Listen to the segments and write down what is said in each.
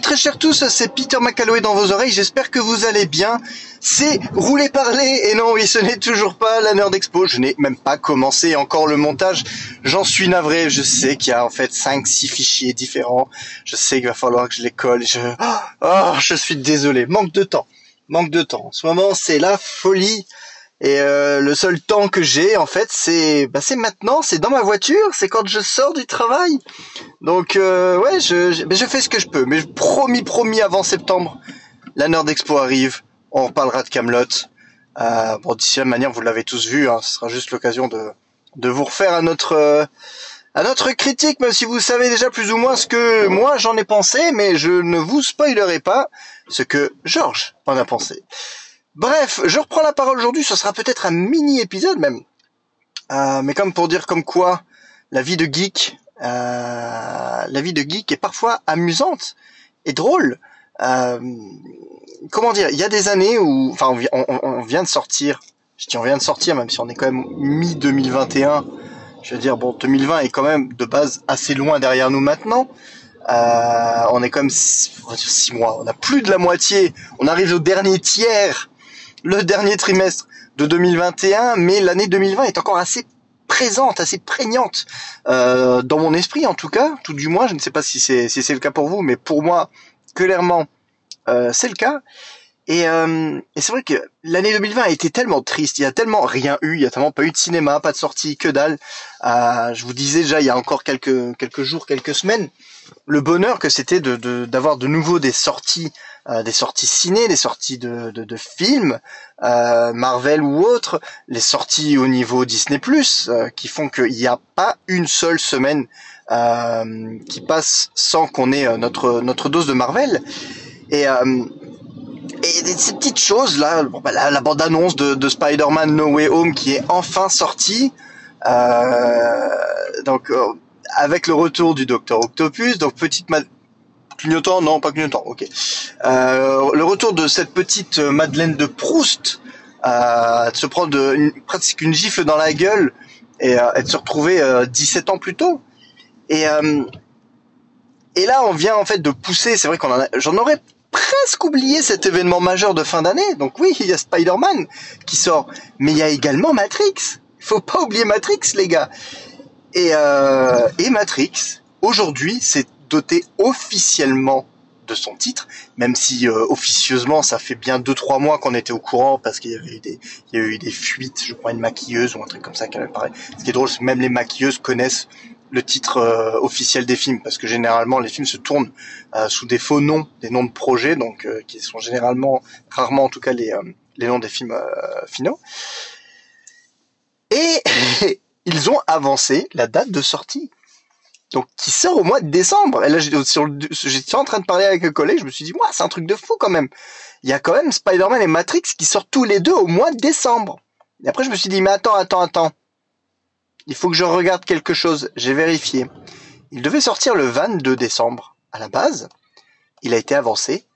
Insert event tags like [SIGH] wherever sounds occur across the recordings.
très chers tous, c'est Peter McCalloway dans vos oreilles, j'espère que vous allez bien. C'est rouler parler, et non oui ce n'est toujours pas la Nerd Expo, je n'ai même pas commencé encore le montage, j'en suis navré, je sais qu'il y a en fait 5-6 fichiers différents, je sais qu'il va falloir que je les colle, je... Oh, je suis désolé, manque de temps, manque de temps. En ce moment c'est la folie, et euh, le seul temps que j'ai, en fait, c'est bah, c'est maintenant, c'est dans ma voiture, c'est quand je sors du travail. Donc euh, ouais, je, je, je, fais ce que je peux. Mais promis, promis, avant septembre, la Nerd Expo arrive. On reparlera de Camelot. Euh, bon, d'ici la manière, vous l'avez tous vu. Hein, ce sera juste l'occasion de de vous refaire à notre euh, à notre critique, même si vous savez déjà plus ou moins ce que moi j'en ai pensé, mais je ne vous spoilerai pas ce que Georges en a pensé. Bref, je reprends la parole aujourd'hui, ce sera peut-être un mini-épisode même. Euh, mais comme pour dire comme quoi la vie de geek, euh, la vie de geek est parfois amusante et drôle. Euh, comment dire Il y a des années où, enfin, on, on, on, vient de sortir. Je dis on vient de sortir, même si on est quand même mi 2021. Je veux dire, bon, 2020 est quand même de base assez loin derrière nous maintenant. Euh, on est même six, six mois. On a plus de la moitié. On arrive au dernier tiers le dernier trimestre de 2021, mais l'année 2020 est encore assez présente, assez prégnante euh, dans mon esprit en tout cas, tout du moins. Je ne sais pas si c'est si c'est le cas pour vous, mais pour moi, clairement, euh, c'est le cas. Et, euh, et c'est vrai que l'année 2020 a été tellement triste, il y a tellement rien eu, il y a tellement pas eu de cinéma, pas de sortie, que dalle. Euh, je vous disais déjà il y a encore quelques quelques jours, quelques semaines, le bonheur que c'était de d'avoir de, nouveau des sorties, euh, des sorties ciné, des sorties de, de, de films, euh, Marvel ou autres, les sorties au niveau Disney euh, qui font qu'il n'y a pas une seule semaine euh, qui passe sans qu'on ait notre notre dose de Marvel. Et et ces petites choses là, bon, bah, la, bande annonce de, de Spider-Man No Way Home qui est enfin sortie, euh, donc euh, avec le retour du Docteur Octopus, donc petite clignotant, non pas clignotant, ok. Euh, le retour de cette petite Madeleine de Proust, euh, de se prendre une, presque une gifle dans la gueule et, euh, de se retrouver 17 ans plus tôt. Et et là, on vient en fait de pousser. C'est vrai qu'on j'en aurais presque oublié cet événement majeur de fin d'année. Donc oui, il y a Spider-Man qui sort, mais il y a également Matrix. Il faut pas oublier Matrix, les gars. Et, euh, et Matrix, aujourd'hui, c'est doté officiellement de son titre, même si euh, officieusement ça fait bien deux trois mois qu'on était au courant parce qu'il y avait eu des il y a eu des fuites, je crois une maquilleuse ou un truc comme ça qui avait parlé. Ce qui est drôle, c'est que même les maquilleuses connaissent le titre euh, officiel des films parce que généralement les films se tournent euh, sous des faux noms, des noms de projets donc euh, qui sont généralement rarement en tout cas les les noms des films finaux. Et [LAUGHS] ils ont avancé la date de sortie. Donc qui sort au mois de décembre. Et là j'étais en train de parler avec un collègue, je me suis dit, c'est un truc de fou quand même. Il y a quand même Spider-Man et Matrix qui sortent tous les deux au mois de décembre. Et après je me suis dit, mais attends, attends, attends il faut que je regarde quelque chose. J'ai vérifié. Il devait sortir le 22 décembre à la base. Il a été avancé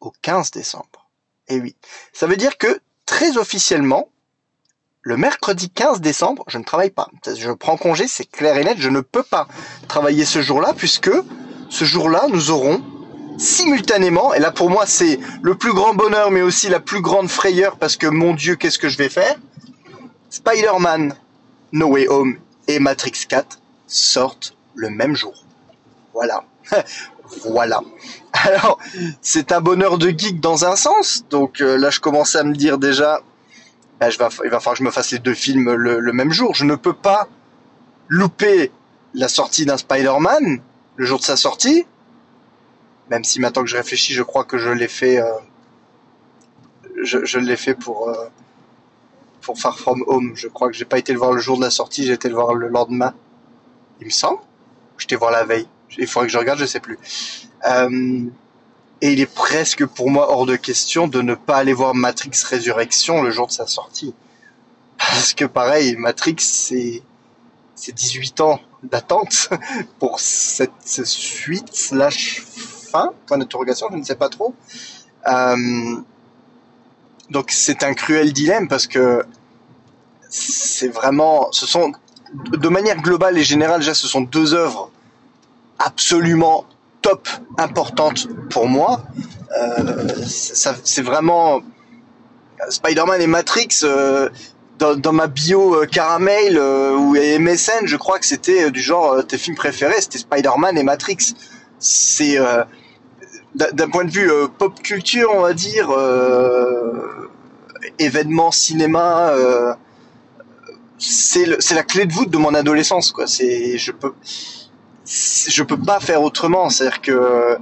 au 15 décembre. Et oui. Ça veut dire que très officiellement, le mercredi 15 décembre, je ne travaille pas. Je prends congé, c'est clair et net. Je ne peux pas travailler ce jour-là puisque ce jour-là, nous aurons simultanément, et là pour moi c'est le plus grand bonheur mais aussi la plus grande frayeur parce que mon Dieu, qu'est-ce que je vais faire? Spider-Man No Way Home et Matrix 4 sortent le même jour. Voilà. [LAUGHS] voilà. Alors, c'est un bonheur de geek dans un sens. Donc euh, là, je commence à me dire déjà, bah, il va falloir que je me fasse les deux films le, même jour. Je ne peux pas louper la sortie d'un Spider-Man le jour de sa sortie. Même si maintenant que je réfléchis, je crois que je l'ai fait. Euh, je, l'ai fait pour. Euh, pour Far From Home. Je crois que j'ai pas été le voir le jour de la sortie, j'ai été le voir le lendemain. Il me semble. J'étais voir la veille. Il faudrait que je regarde, je sais plus. Euh, et il est presque pour moi hors de question de ne pas aller voir Matrix Résurrection le jour de sa sortie. Parce que pareil, Matrix, c'est, c'est 18 ans d'attente [LAUGHS] pour cette, suite slash fin, point d'interrogation, je ne sais pas trop. Euh, donc c'est un cruel dilemme parce que c'est vraiment, ce sont de manière globale et générale déjà, ce sont deux œuvres absolument top importante pour moi. Euh, c'est vraiment Spider-Man et Matrix. Euh, dans, ma bio euh, Caramel ou MSN, je crois que c'était du genre tes films préférés, c'était Spider-Man et Matrix. C'est d'un point de vue pop culture, on va dire, événement cinéma c'est la clé de voûte de mon adolescence je peux je peux pas faire autrement. C'est-à-dire que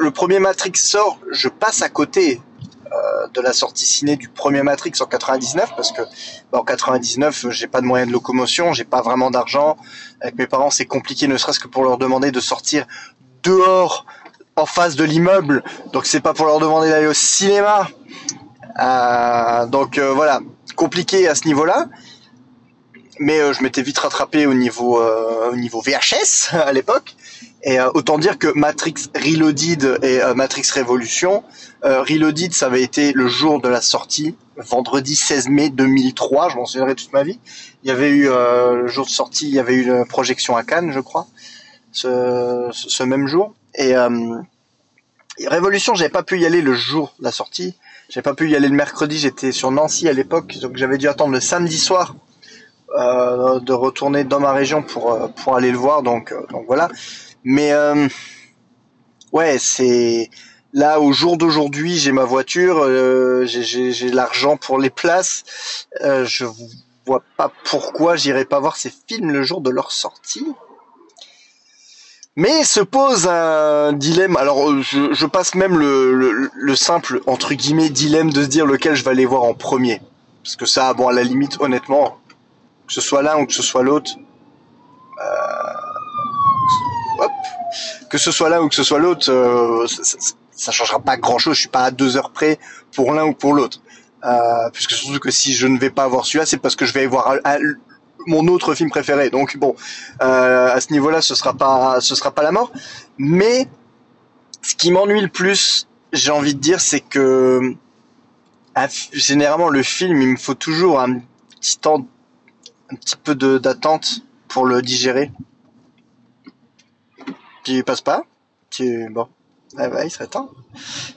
le premier Matrix sort, je passe à côté euh, de la sortie ciné du premier Matrix en 99 parce que bah, en 99 j'ai pas de moyens de locomotion, j'ai pas vraiment d'argent. Avec mes parents c'est compliqué, ne serait-ce que pour leur demander de sortir dehors en face de l'immeuble. Donc c'est pas pour leur demander d'aller au cinéma. Euh, donc euh, voilà, compliqué à ce niveau-là mais euh, je m'étais vite rattrapé au niveau euh, VHS [LAUGHS] à l'époque. Et euh, autant dire que Matrix Reloaded et Matrix Revolution Reloaded ça avait été le jour de la sortie vendredi 16 mai 2003 je m'en souviendrai toute ma vie. Il y avait eu le jour de sortie il y avait eu une projection à Cannes je crois ce, ce même jour. Et Révolution j'avais pas pu y aller le jour de la sortie. J'avais pas pu y aller le mercredi j'étais sur Nancy à l'époque donc j'avais dû attendre le samedi soir euh, de retourner dans ma région pour euh, pour aller le voir donc euh, donc voilà. Mais ouais c'est là au jour d'aujourd'hui j'ai ma voiture j'ai l'argent pour les places. Je vois pas pourquoi j'irai pas voir ces films le jour de leur sortie. Mais se pose un dilemme. Alors, je, je passe même le, le, le, simple entre guillemets dilemme de se dire lequel je vais aller voir en premier, parce que ça, bon, à la limite, honnêtement, que ce soit l'un ou que ce soit l'autre, euh, que ce soit l'un ou que ce soit l'autre, euh, ça, ça, changera pas grand chose. Je suis pas à deux heures près pour l'un ou pour l'autre. Euh, puisque surtout que si je ne vais pas voir celui-là, c'est parce que je vais voir mon autre film préféré. Donc bon, euh, à ce niveau-là, ce sera pas, ce sera pas la mort. Mais ce qui m'ennuie le plus, j'ai envie de dire, c'est que généralement le film, il me faut toujours un petit temps un petit peu d'attente pour le digérer. Tu passes pas Tu bon. Ah il serait temps.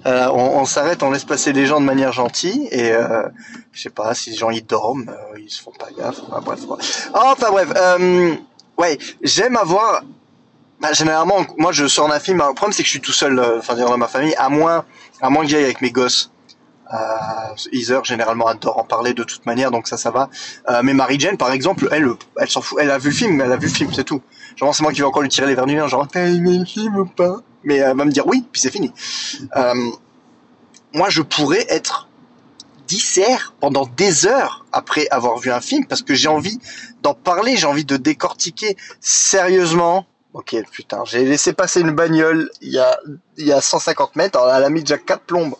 Euh, on, s'arrête, on laisse passer les gens de manière gentille et euh, je sais pas si les gens ils dorment, euh, ils se font pas gaffe. Enfin bref. bref. Euh, ouais, j'aime avoir. Bah, généralement, moi je sors d'un film. Le problème c'est que je suis tout seul, euh, enfin dans ma famille, à moins, à moins que j'aille avec mes gosses. Euh, Heather généralement adore en parler de toute manière, donc ça, ça va. Euh, mais Mary Jane, par exemple, elle, elle s'en fout. Elle a vu le film, elle a vu le film, c'est tout. Genre c'est moi qui vais encore lui tirer les verres du genre t'as aimé le film ou pas? Mais elle va me dire oui, puis c'est fini. Euh, moi, je pourrais être dissert pendant des heures après avoir vu un film parce que j'ai envie d'en parler, j'ai envie de décortiquer sérieusement. Ok, putain, j'ai laissé passer une bagnole il y a, il y a 150 mètres, elle a mis déjà quatre plombes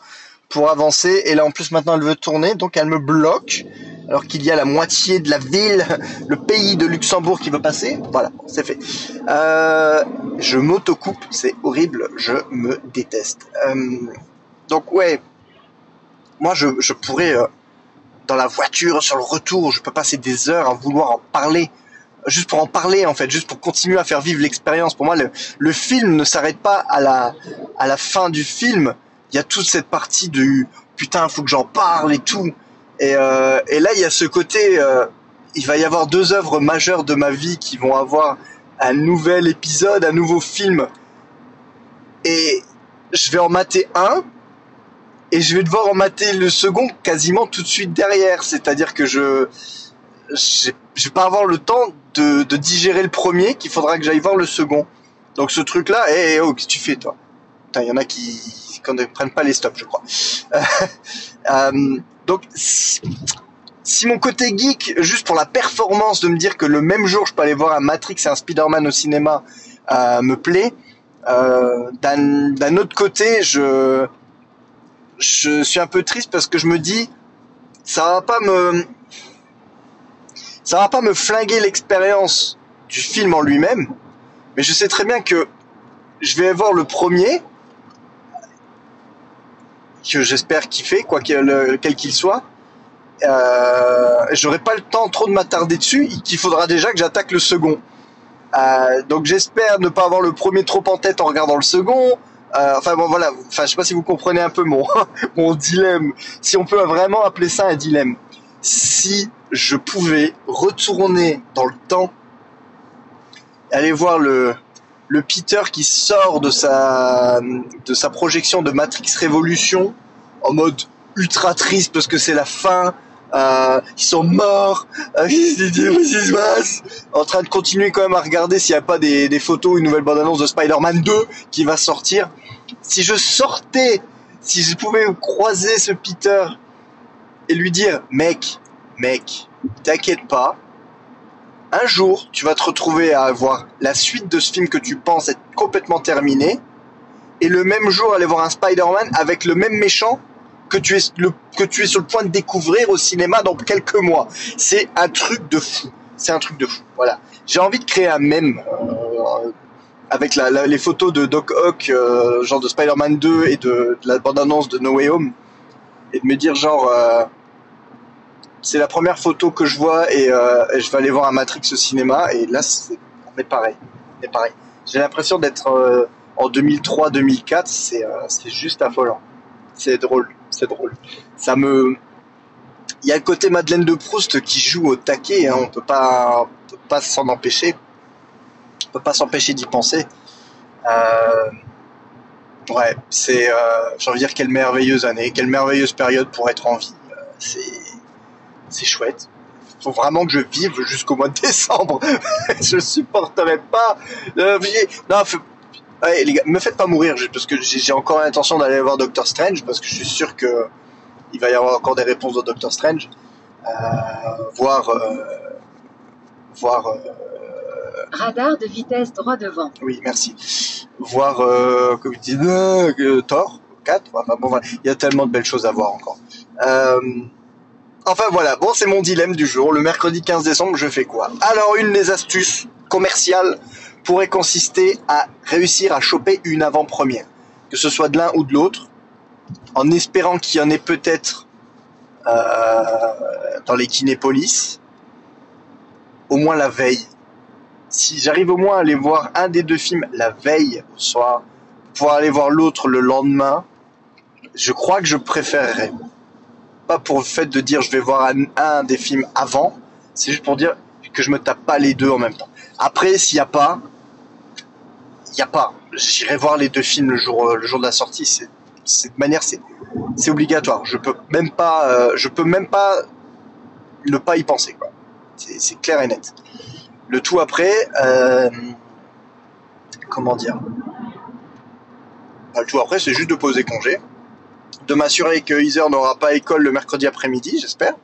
pour avancer. Et là, en plus, maintenant, elle veut tourner, donc elle me bloque. Alors qu'il y a la moitié de la ville, le pays de Luxembourg qui veut passer. Voilà, c'est fait. Euh, je m'autocoupe, c'est horrible, je me déteste. Euh, donc ouais, moi je, je pourrais, euh, dans la voiture, sur le retour, je peux passer des heures à vouloir en parler juste pour en parler en fait, juste pour continuer à faire vivre l'expérience. Pour moi, le, le film ne s'arrête pas à la à la fin du film il y a toute cette partie de putain, faut que j'en parle et tout. Et, euh, et là, il y a ce côté, euh, il va y avoir deux œuvres majeures de ma vie qui vont avoir un nouvel épisode, un nouveau film. Et je vais en mater un, et je vais devoir en mater le second quasiment tout de suite derrière. C'est-à-dire que je, je vais pas avoir le temps de, de digérer le premier, qu'il faudra que j'aille voir le second. Donc ce truc-là, hé, hey, oh, qu'est-ce que tu fais toi? Il y en a qui, qu'on ne prenne pas les stops, je crois. Euh, donc, si, mon côté geek, juste pour la performance de me dire que le même jour je peux aller voir un Matrix et un Spider-Man au cinéma, euh, me plaît, euh, d'un autre côté, je, je suis un peu triste parce que je me dis, ça va pas me, ça va pas me flinguer l'expérience du film en lui-même, mais je sais très bien que je vais voir le premier, que j'espère kiffer, quoi quel qu'il soit. Euh, J'aurai pas le temps trop de m'attarder dessus, qu'il faudra déjà que j'attaque le second. Euh, donc j'espère ne pas avoir le premier trop en tête en regardant le second. Euh, enfin bon voilà, enfin je sais pas si vous comprenez un peu mon [LAUGHS] mon dilemme, si on peut vraiment appeler ça un dilemme. Si je pouvais retourner dans le temps, aller voir le le Peter qui sort de sa de sa projection de Matrix Révolution en mode ultra triste parce que c'est la fin, euh, ils sont morts, euh, [LAUGHS] passe? En train de continuer quand même à regarder s'il n'y a pas des, des photos, une nouvelle bande-annonce de Spider-Man 2 qui va sortir. Si je sortais, si je pouvais croiser ce Peter et lui dire, mec, mec, t'inquiète pas, un jour, tu vas te retrouver à avoir la suite de ce film que tu penses être complètement terminé, et le même jour aller voir un Spider-Man avec le même méchant que tu es que tu es sur le point de découvrir au cinéma dans quelques mois. C'est un truc de fou. C'est un truc de fou. Voilà. J'ai envie de créer un mème euh, avec la, la, les photos de Doc Ock, euh, genre de Spider-Man 2 et de, de la bande-annonce de No Way Home, et de me dire genre euh, c'est la première photo que je vois et, euh, et, je vais aller voir un Matrix au cinéma et là c'est on pareil. On pareil. J'ai l'impression d'être euh, en 2003-2004, c'est euh, c'est juste affolant. C'est drôle c'est drôle. Ça me, il y a le côté Madeleine de Proust qui joue au taquet. Hein. On peut pas, peut pas s'en empêcher. On peut pas s'empêcher d'y penser. Ouais, c'est, j'ai envie de dire quelle merveilleuse année, quelle merveilleuse période pour être en vie. C'est, c'est chouette. Faut vraiment que je vive jusqu'au mois de décembre. [LAUGHS] je supporterai pas. Euh, non, Ouais, les gars, me faites pas mourir parce que j'ai encore l'intention d'aller voir Doctor Strange parce que je suis sûr que il va y avoir encore des réponses de Doctor Strange. Euh, voir, euh, voir. Euh, Radar de vitesse droit devant. Oui, merci. Voir, euh, comme tu dis, euh, Thor 4. Enfin bon, voilà. il y a tellement de belles choses à voir encore. Euh, enfin voilà, bon, c'est mon dilemme du jour. Le mercredi 15 décembre, je fais quoi? Alors, une des astuces commerciales pourrait consister à réussir à choper une avant-première, que ce soit de l'un ou de l'autre, en espérant qu'il y en ait peut-être euh, dans les kinépolis, au moins la veille. Si j'arrive au moins à aller voir un des deux films la veille au soir, pour aller voir l'autre le lendemain, je crois que je préférerais. Pas pour le fait de dire je vais voir un, des films avant, c'est juste pour dire que je me tape pas les deux en même temps. Après, s'il n'y a pas, il y a pas. J'irai voir les deux films le jour, le jour de la sortie. C'est, cette manière, c'est, c'est obligatoire. Je peux même pas, euh, je peux même pas ne pas y penser, quoi. C'est, c'est clair et net. Le tout après, euh, comment dire? Le tout après, c'est juste de poser congé, de m'assurer que Heather n'aura pas école le mercredi après-midi, j'espère,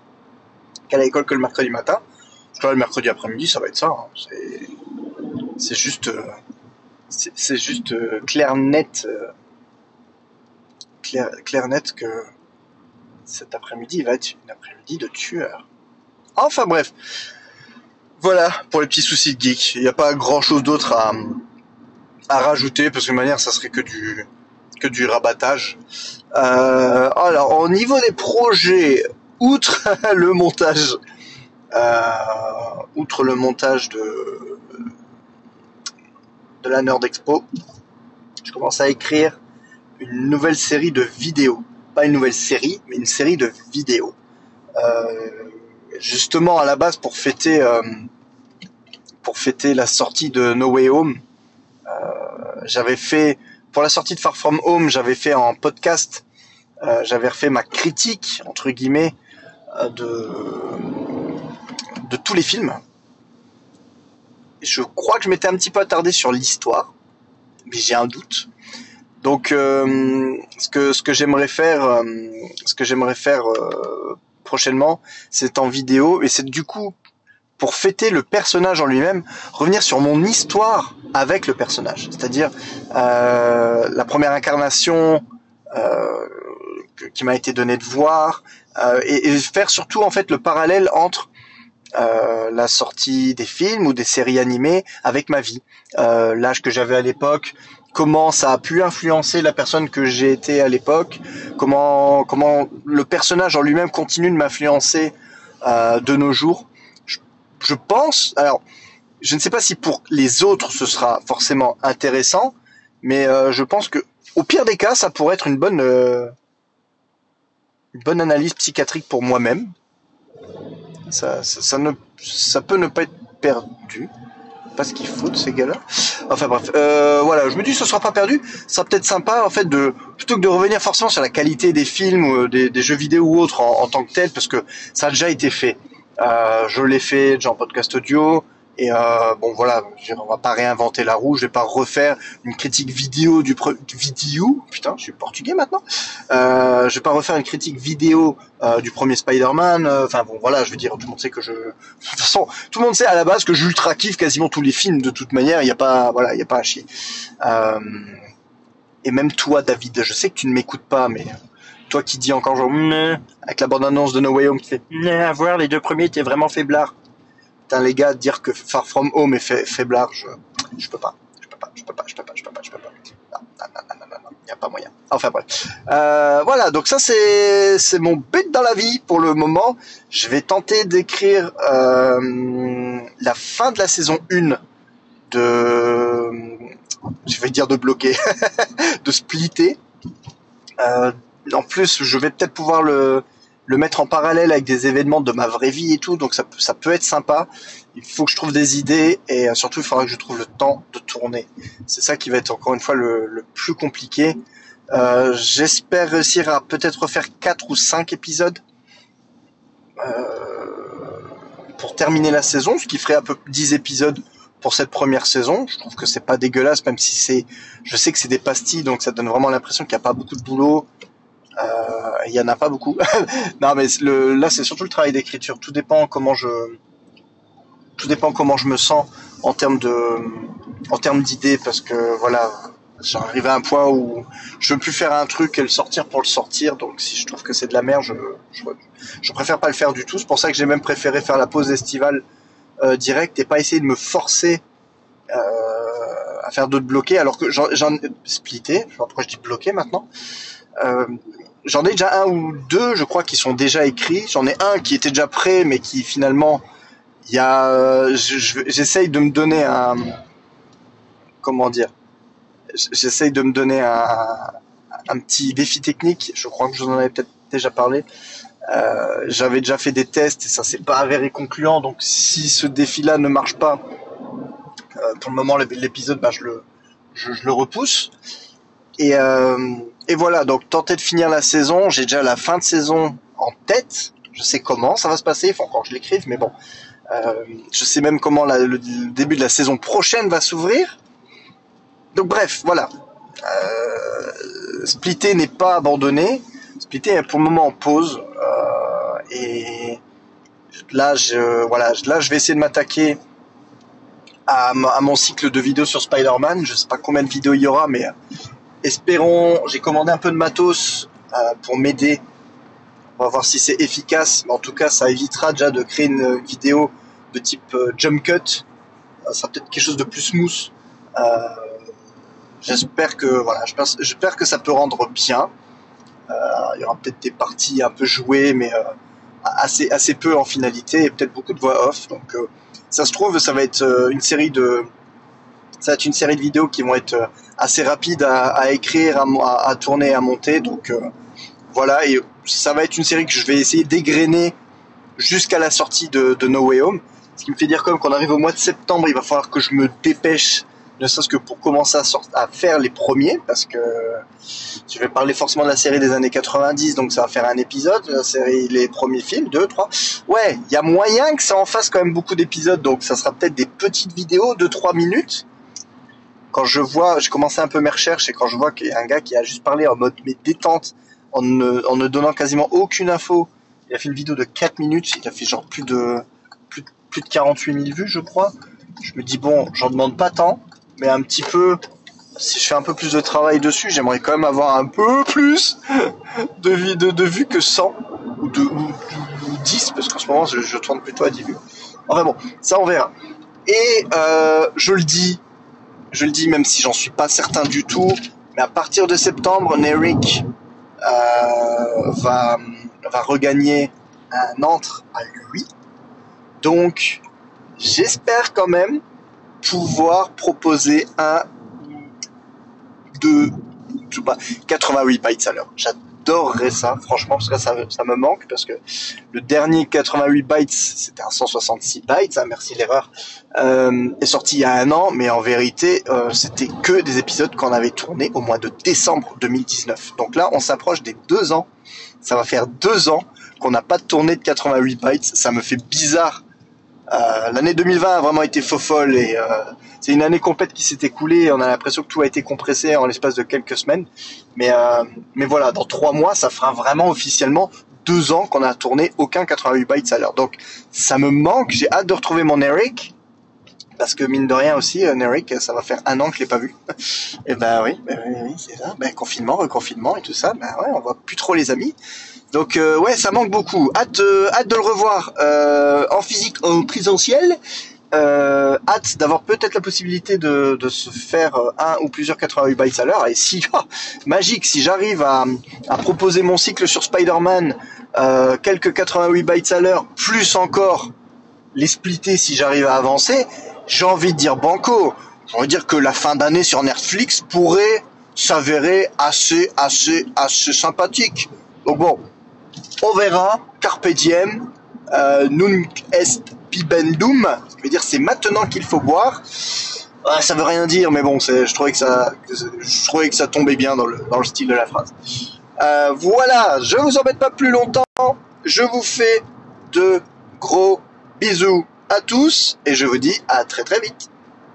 qu'elle a école que le mercredi matin. Parce que le mercredi après-midi, ça va être ça. Hein. C'est, juste. Euh, c'est juste euh, clair net, euh, clair, clair que cet après-midi va être une après-midi de tueur. Enfin bref, voilà pour les petits soucis de geek. Il n'y a pas grand-chose d'autre à, à rajouter parce que de manière ça serait que du du rabattage. Euh, alors au niveau des projets, outre [LAUGHS] le montage, euh, outre le montage de la Nerd Expo, je commence à écrire une nouvelle série de vidéos. Pas une nouvelle série, mais une série de vidéos. Euh, justement, à la base, pour fêter, pour fêter la sortie de No Way Home, j'avais fait, pour la sortie de Far From Home, j'avais fait en podcast, euh, j'avais refait ma critique, entre guillemets, euh, de, de tous les films je crois que je m'étais un petit peu attardé sur l'histoire, mais j'ai un doute. Donc, euh, ce que ce que j'aimerais faire, ce que j'aimerais faire prochainement, c'est en vidéo et c'est du coup pour fêter le personnage en lui-même, revenir sur mon histoire avec le personnage, c'est-à-dire euh, la première incarnation euh, qui m'a été donnée de voir et, et, faire surtout en fait le parallèle entre euh, la sortie des films ou des séries animées avec ma vie, euh, l'âge que j'avais à l'époque, comment ça a pu influencer la personne que j'ai été à l'époque, comment comment le personnage en lui-même continue de m'influencer euh, de nos jours. Je, pense, alors je ne sais pas si pour les autres ce sera forcément intéressant, mais euh, je pense que au pire des cas, ça pourrait être une bonne, euh, une bonne analyse psychiatrique pour moi-même. Ça, ça, ne, ça peut ne pas être perdu. Pas ce qu'il faut de ces gars-là. Enfin bref, euh, voilà, je me dis ce sera pas perdu. Ça sera peut-être sympa en fait de plutôt que de revenir forcément sur la qualité des films ou des, des jeux vidéo ou autres en, en, tant que tel, parce que ça a déjà été fait. Euh, je l'ai fait déjà en podcast audio. Et euh, bon voilà, on va pas réinventer la roue, je vais pas refaire une critique vidéo du pre... vidéo, putain, je suis portugais maintenant. Euh, je vais pas refaire une critique vidéo euh, du premier Spider-Man. euh, Enfin bon voilà, je veux dire, tout le monde sait que je, [LAUGHS] de toute façon, tout le monde sait à la base que j'ultra kiffe quasiment tous les films de toute manière. Il y a pas, voilà, il y a pas à chier. Euh, et même toi, David, je sais que tu ne m'écoutes pas, mais toi qui dis encore genre avec la bande annonce de No Way Home qui fait Meh, à voir les deux premiers étaient vraiment faiblards. Putain les gars dire que Far From Home est fa- faiblard je je peux pas je peux pas je peux pas je peux pas je peux pas je peux pas. Non non non non non, non y a pas moyen. Enfin bref. Euh, voilà donc ça c'est c'est mon but dans la vie pour le moment. Je vais tenter d'écrire euh, la fin de la saison 1 de je vais dire de bloquer [LAUGHS] de splitter. Euh, en plus je vais peut-être pouvoir le mettre en parallèle avec des événements de ma vraie vie et tout, donc ça, peut- être sympa. Il faut que je trouve des idées et euh, surtout il faudra que je trouve le temps de tourner. C'est ça qui va être encore une fois le, plus compliqué. Euh, J'espère réussir à peut-être refaire quatre ou cinq épisodes euh, pour terminer la saison, ce qui ferait à peu 10 épisodes pour cette première saison. Je trouve que c'est pas dégueulasse, même si c'est, je sais que c'est des pastilles, donc ça donne vraiment l'impression qu'il n'y a pas beaucoup de boulot. Euh, Il y en a pas beaucoup. [LAUGHS] non, mais le, là, c'est surtout le travail d'écriture. Tout dépend comment je, tout dépend comment je me sens en termes de, en termes d'idées, parce que voilà, j'arrive à un point où je veux plus faire un truc et le sortir pour le sortir. Donc, si je trouve que c'est de la merde, je, je, préfère pas le faire du tout. C'est pour ça que j'ai même préféré faire la pause estivale euh, directe et pas essayer de me forcer euh, à faire d'autres bloqués, alors que j'en splitté. Je sais pas pourquoi je dis bloqué maintenant. Euh, J'en ai déjà un ou deux, je crois, qui sont déjà écrits. J'en ai un qui était déjà prêt, mais qui finalement, il y a, euh, je- je- j'essaye de me donner un, comment dire, j'essaye de me donner un, petit défi technique. Je crois que je vous en avais peut-être déjà parlé. Euh, J'avais déjà fait des tests et ça s'est pas avéré concluant. Donc, si ce défi-là ne marche pas, pour le moment, l'épisode, bah, je le, je, le repousse. Et, et voilà, donc tenter de finir la saison. J'ai déjà la fin de saison en tête. Je sais comment ça va se passer. Il faut encore que je l'écrive, mais bon. Euh, je sais même comment le, début de la saison prochaine va s'ouvrir. Donc bref, voilà. Euh, Splitter n'est pas abandonné. Splitter est pour le moment en pause. Euh, et là, je, voilà, là, je vais essayer de m'attaquer à, à mon cycle de vidéos sur Spider-Man. Je sais pas combien de vidéos il y aura, mais espérons. J'ai commandé un peu de matos euh, pour m'aider. On va voir si c'est efficace, mais en tout cas, ça évitera déjà de créer une vidéo de type euh, jump cut. Ça sera peut-être quelque chose de plus smooth. Euh, j'espère que voilà, que ça peut rendre bien. Il y aura peut-être des parties un peu jouées, mais assez assez peu en finalité et peut-être beaucoup de voix off. Donc ça se trouve, ça va être une série de ça va être une série de vidéos qui vont être euh, assez rapides à, écrire, à, tourner, à monter. Donc euh, voilà, et ça va être une série que je vais essayer d'égrener jusqu'à la sortie de, No Way Home. Ce qui me fait dire quand même qu'on arrive au mois de septembre, il va falloir que je me dépêche, ne serait-ce que pour commencer à, à faire les premiers, parce que je vais parler forcément de la série des années 90, donc ça va faire un épisode, la série, les premiers films, deux, trois. Ouais, il y a moyen que ça en fasse quand même beaucoup d'épisodes, donc ça sera peut-être des petites vidéos de 3 minutes. Quand je vois, j'ai commencé un peu mes recherches et quand je vois qu'il y a un gars qui a juste parlé en mode mais détente, en ne, donnant quasiment aucune info, il a fait une vidéo de 4 minutes, il a fait genre plus de plus, plus de 48 000 vues, je crois. Je me dis bon, j'en demande pas tant, mais un petit peu. Si je fais un peu plus de travail dessus, j'aimerais quand même avoir un peu plus de, vues que 100 ou, de, ou, ou 10, parce qu'en ce moment je, je tourne plutôt à 10 vues. Enfin bon, ça on verra. Et euh, je le dis, je le dis même si j'en suis pas certain du tout, mais à partir de septembre, Neric euh, va, regagner un entre à lui. Donc, j'espère quand même pouvoir proposer un de je sais pas, 88 bytes à l'heure. J'adorerais ça, franchement, parce que ça, me manque, parce que le dernier 88 bytes, c'était un 166 bytes, hein, merci l'erreur, euh, est sorti il y a un an, mais en vérité, euh, c'était que des épisodes qu'on avait tournés au mois de décembre 2019. Donc là, on s'approche des deux ans. Ça va faire deux ans qu'on n'a pas tourné de 88 bytes. Ça me fait bizarre. Euh, L'année 2020 a vraiment été faux folle et euh, c'est une année complète qui s'est écoulée. On a l'impression que tout a été compressé en l'espace de quelques semaines. Mais, euh, mais voilà, dans trois mois, ça fera vraiment officiellement deux ans qu'on a tourné aucun 88 bytes à l'heure. Donc ça me manque. J'ai hâte de retrouver mon Eric. Parce que mine de rien aussi, euh, Eric, ça va faire un an que je l'ai pas vu. [LAUGHS] et ben oui, ben oui, oui c'est ça. Ben, confinement, reconfinement et tout ça. Ben ouais, on voit plus trop les amis. Donc euh, ouais, ça manque beaucoup. Hâte, euh, hâte de le revoir euh, en physique, en présentiel. Euh, hâte d'avoir peut-être la possibilité de, de, se faire un ou plusieurs 88 bytes à l'heure. Et si, [LAUGHS] oh, magique, si j'arrive à, à, proposer mon cycle sur Spider-Man, euh, quelques 88 bytes à l'heure, plus encore les splitter si j'arrive à avancer, j'ai envie de dire banco. J'ai envie de dire que la fin d'année sur Netflix pourrait s'avérer assez, assez, assez sympathique. Donc bon, on verra. Carpe diem. Euh, nunc est pibendum. Ce qui dire c'est maintenant qu'il faut boire. Ah, ça veut rien dire, mais bon, je trouvais que ça, je trouvais que ça tombait bien dans le, dans le style de la phrase. Euh, voilà, je vous embête pas plus longtemps. Je vous fais de gros bisous à tous et je vous dis à très très vite.